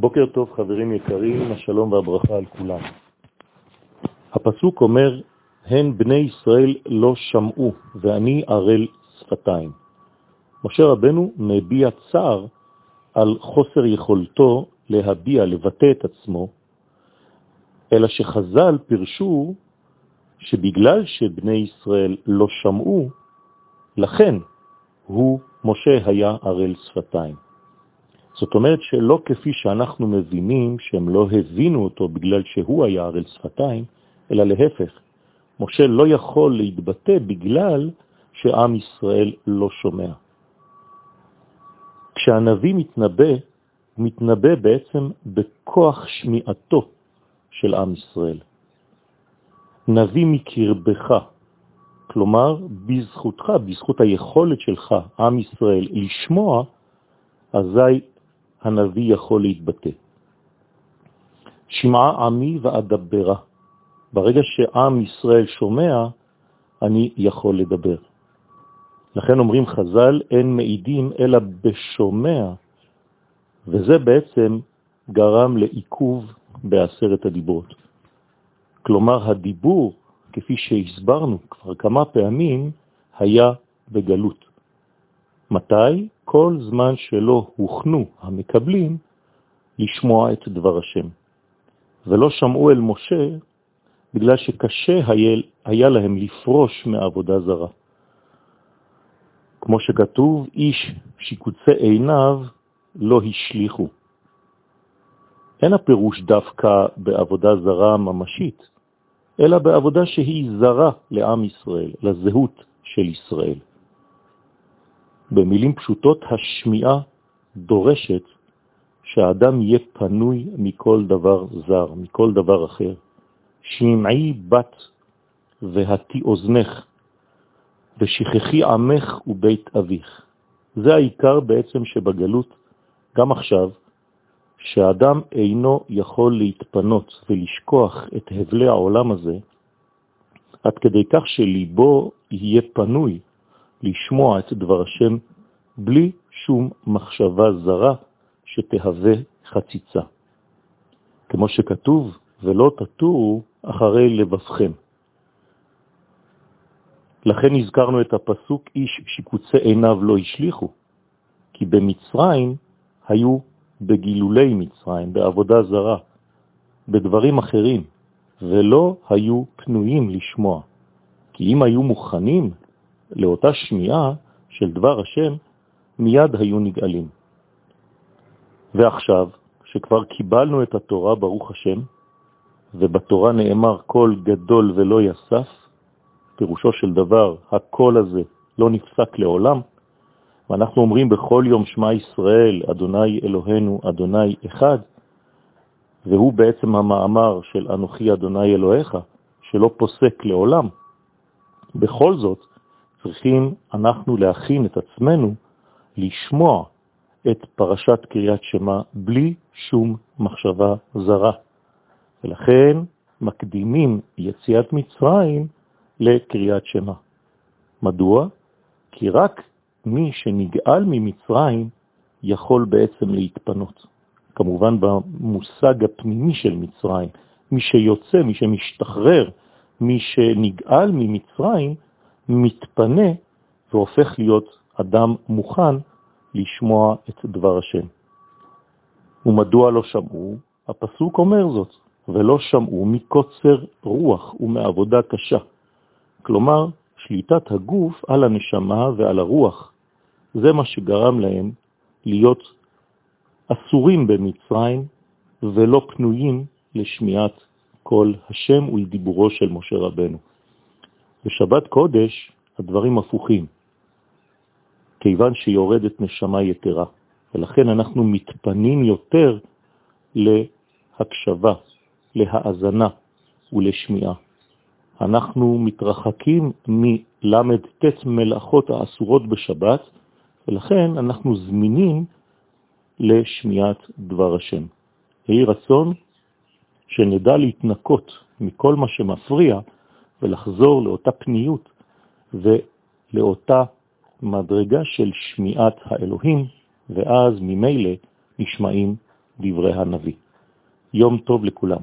בוקר טוב חברים יקרים, השלום והברכה על כולם. הפסוק אומר, הן בני ישראל לא שמעו ואני ערל שפתיים. משה רבנו מביע צער על חוסר יכולתו להביע, לבטא את עצמו, אלא שחז"ל פירשו שבגלל שבני ישראל לא שמעו, לכן הוא, משה היה ערל שפתיים. זאת אומרת שלא כפי שאנחנו מבינים שהם לא הבינו אותו בגלל שהוא היה ערל שפתיים, אלא להפך, משה לא יכול להתבטא בגלל שעם ישראל לא שומע. כשהנביא מתנבא, הוא מתנבא בעצם בכוח שמיעתו של עם ישראל. נביא מקרבך, כלומר, בזכותך, בזכות היכולת שלך, עם ישראל, לשמוע, אזי הנביא יכול להתבטא. שמעה עמי ואדברה. ברגע שעם ישראל שומע, אני יכול לדבר. לכן אומרים חז"ל, אין מעידים אלא בשומע, וזה בעצם גרם לעיכוב בעשרת הדיברות. כלומר, הדיבור, כפי שהסברנו כבר כמה פעמים, היה בגלות. מתי? כל זמן שלא הוכנו המקבלים לשמוע את דבר השם. ולא שמעו אל משה בגלל שקשה היה, להם לפרוש מעבודה זרה. כמו שכתוב, איש שיקוצי עיניו לא השליחו. אין הפירוש דווקא בעבודה זרה ממשית, אלא בעבודה שהיא זרה לעם ישראל, לזהות של ישראל. במילים פשוטות, השמיעה דורשת שהאדם יהיה פנוי מכל דבר זר, מכל דבר אחר. שמעי בת והתי אוזנך, ושכחי עמך ובית אביך. זה העיקר בעצם שבגלות, גם עכשיו, שהאדם אינו יכול להתפנות ולשכוח את הבלי העולם הזה, עד כדי כך שליבו יהיה פנוי לשמוע את דבר השם בלי שום מחשבה זרה שתהווה חציצה. כמו שכתוב, ולא תטורו אחרי לבבכם. לכן הזכרנו את הפסוק, איש שיקוצי עיניו לא השליחו, כי במצרים היו בגילולי מצרים, בעבודה זרה, בדברים אחרים, ולא היו פנויים לשמוע. כי אם היו מוכנים לאותה שמיעה של דבר השם, מיד היו נגאלים. ועכשיו, שכבר קיבלנו את התורה, ברוך השם, ובתורה נאמר כל גדול ולא יסף, פירושו של דבר, הקול הזה לא נפסק לעולם, ואנחנו אומרים בכל יום שמע ישראל, אדוני אלוהינו, אדוני אחד, והוא בעצם המאמר של אנוכי אדוני אלוהיך, שלא פוסק לעולם. בכל זאת, צריכים אנחנו להכין את עצמנו לשמוע את פרשת קריאת שמה בלי שום מחשבה זרה. ולכן מקדימים יציאת מצרים לקריאת שמה. מדוע? כי רק מי שנגאל ממצרים יכול בעצם להתפנות. כמובן במושג הפנימי של מצרים, מי שיוצא, מי שמשתחרר, מי שנגאל ממצרים, מתפנה והופך להיות אדם מוכן לשמוע את דבר השם. ומדוע לא שמעו? הפסוק אומר זאת, ולא שמעו מקוצר רוח ומעבודה קשה. כלומר, שליטת הגוף על הנשמה ועל הרוח, זה מה שגרם להם להיות אסורים במצרים ולא פנויים לשמיעת כל השם ולדיבורו של משה רבנו. בשבת קודש הדברים הפוכים, כיוון שיורדת נשמה יתרה, ולכן אנחנו מתפנים יותר להקשבה, להאזנה ולשמיעה. אנחנו מתרחקים מל"ט מלאכות האסורות בשבת, ולכן אנחנו זמינים לשמיעת דבר השם. יהי רצון שנדע להתנקות מכל מה שמפריע ולחזור לאותה פניות ולאותה מדרגה של שמיעת האלוהים, ואז ממילא נשמעים דברי הנביא. יום טוב לכולם.